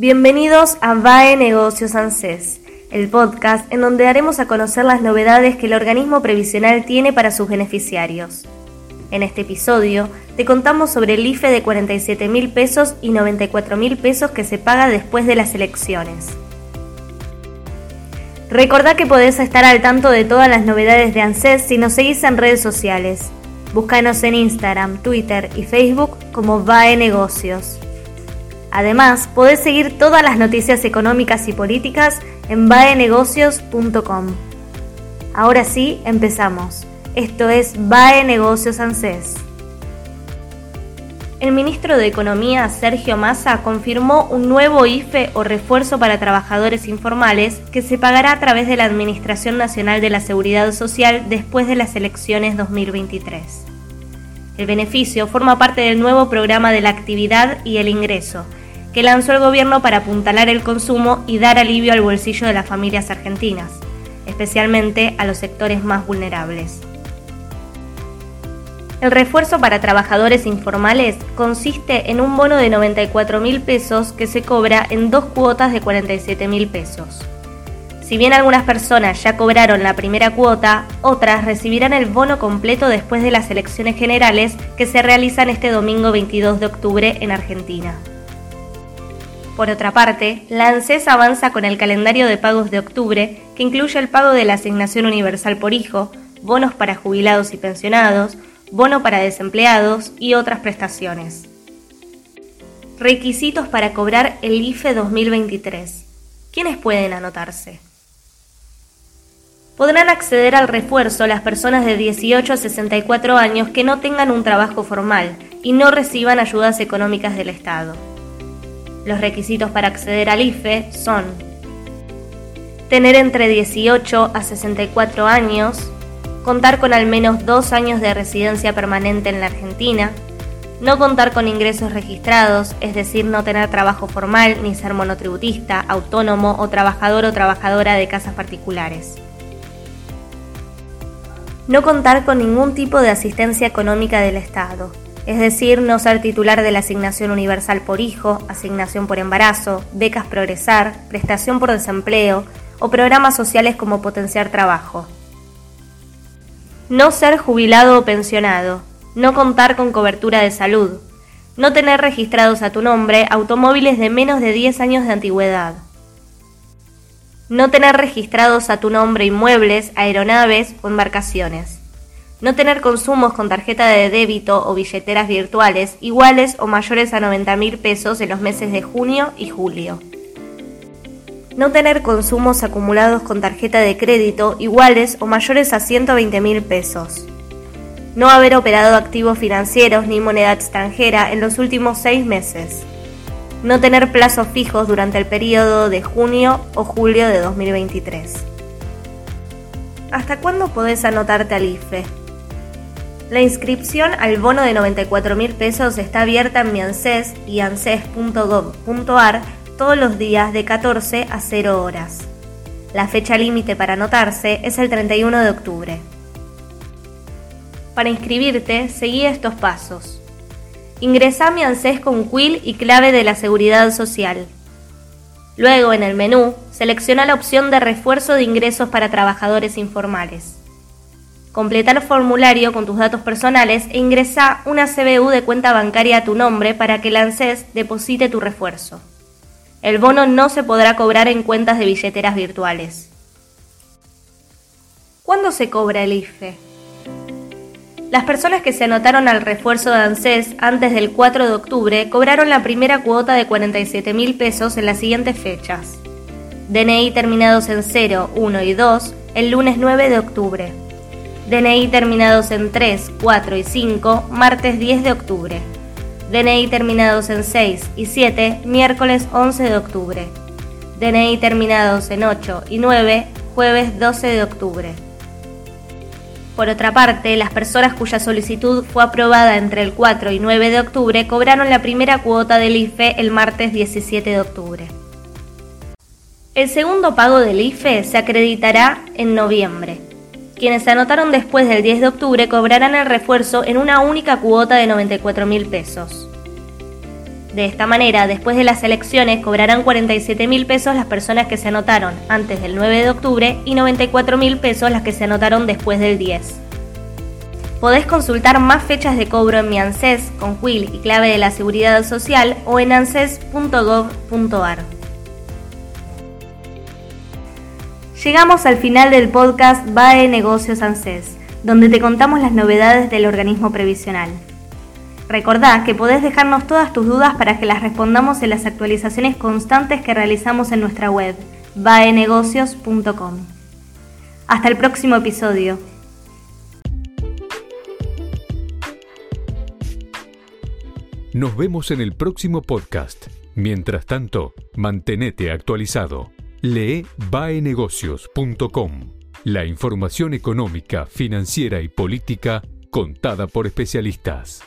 Bienvenidos a VAE Negocios ANSES el podcast en donde haremos a conocer las novedades que el organismo previsional tiene para sus beneficiarios. En este episodio te contamos sobre el IFE de 47 mil pesos y 94 mil pesos que se paga después de las elecciones. Recordá que podés estar al tanto de todas las novedades de ANSES si nos seguís en redes sociales. Búscanos en Instagram, Twitter y Facebook como VAE Negocios. Además, podés seguir todas las noticias económicas y políticas en baenegocios.com. Ahora sí, empezamos. Esto es BAE Negocios ANSES. El ministro de Economía, Sergio Massa, confirmó un nuevo IFE o refuerzo para trabajadores informales que se pagará a través de la Administración Nacional de la Seguridad Social después de las elecciones 2023. El beneficio forma parte del nuevo programa de la actividad y el ingreso, que lanzó el gobierno para apuntalar el consumo y dar alivio al bolsillo de las familias argentinas, especialmente a los sectores más vulnerables. El refuerzo para trabajadores informales consiste en un bono de 94 mil pesos que se cobra en dos cuotas de 47 mil pesos. Si bien algunas personas ya cobraron la primera cuota, otras recibirán el bono completo después de las elecciones generales que se realizan este domingo 22 de octubre en Argentina. Por otra parte, la ANSES avanza con el calendario de pagos de octubre, que incluye el pago de la asignación universal por hijo, bonos para jubilados y pensionados, bono para desempleados y otras prestaciones. Requisitos para cobrar el IFE 2023. ¿Quiénes pueden anotarse? Podrán acceder al refuerzo las personas de 18 a 64 años que no tengan un trabajo formal y no reciban ayudas económicas del Estado. Los requisitos para acceder al IFE son tener entre 18 a 64 años, contar con al menos dos años de residencia permanente en la Argentina, no contar con ingresos registrados, es decir, no tener trabajo formal ni ser monotributista, autónomo o trabajador o trabajadora de casas particulares. No contar con ningún tipo de asistencia económica del Estado, es decir, no ser titular de la asignación universal por hijo, asignación por embarazo, becas progresar, prestación por desempleo o programas sociales como potenciar trabajo. No ser jubilado o pensionado, no contar con cobertura de salud, no tener registrados a tu nombre automóviles de menos de 10 años de antigüedad, no tener registrados a tu nombre inmuebles, aeronaves o embarcaciones no tener consumos con tarjeta de débito o billeteras virtuales iguales o mayores a 90 mil pesos en los meses de junio y julio. No tener consumos acumulados con tarjeta de crédito iguales o mayores a 120 mil pesos. No haber operado activos financieros ni moneda extranjera en los últimos seis meses. No tener plazos fijos durante el periodo de junio o julio de 2023. ¿Hasta cuándo podés anotarte al IFE? La inscripción al bono de 94 mil pesos está abierta en mi ANSES y anses.gov.ar todos los días de 14 a 0 horas. La fecha límite para anotarse es el 31 de octubre. Para inscribirte, seguí estos pasos. Ingresá a mi ANSES con quill y clave de la Seguridad Social. Luego, en el menú, selecciona la opción de refuerzo de ingresos para trabajadores informales. Completa el formulario con tus datos personales e ingresa una CBU de cuenta bancaria a tu nombre para que el ANSES deposite tu refuerzo. El bono no se podrá cobrar en cuentas de billeteras virtuales. ¿Cuándo se cobra el IFE? Las personas que se anotaron al refuerzo de ANSES antes del 4 de octubre cobraron la primera cuota de 47 mil pesos en las siguientes fechas. DNI terminados en 0, 1 y 2 el lunes 9 de octubre. DNI terminados en 3, 4 y 5, martes 10 de octubre. DNI terminados en 6 y 7, miércoles 11 de octubre. DNI terminados en 8 y 9, jueves 12 de octubre. Por otra parte, las personas cuya solicitud fue aprobada entre el 4 y 9 de octubre cobraron la primera cuota del IFE el martes 17 de octubre. El segundo pago del IFE se acreditará en noviembre. Quienes se anotaron después del 10 de octubre cobrarán el refuerzo en una única cuota de 94 mil pesos. De esta manera, después de las elecciones, cobrarán 47 mil pesos las personas que se anotaron antes del 9 de octubre y 94 mil pesos las que se anotaron después del 10. Podés consultar más fechas de cobro en mi ANSES con quill y clave de la Seguridad Social o en anses.gov.ar. Llegamos al final del podcast BAE Negocios ANSES, donde te contamos las novedades del organismo previsional. Recordá que podés dejarnos todas tus dudas para que las respondamos en las actualizaciones constantes que realizamos en nuestra web, baenegocios.com. Hasta el próximo episodio. Nos vemos en el próximo podcast. Mientras tanto, mantenete actualizado. Lee baenegocios.com. La información económica, financiera y política contada por especialistas.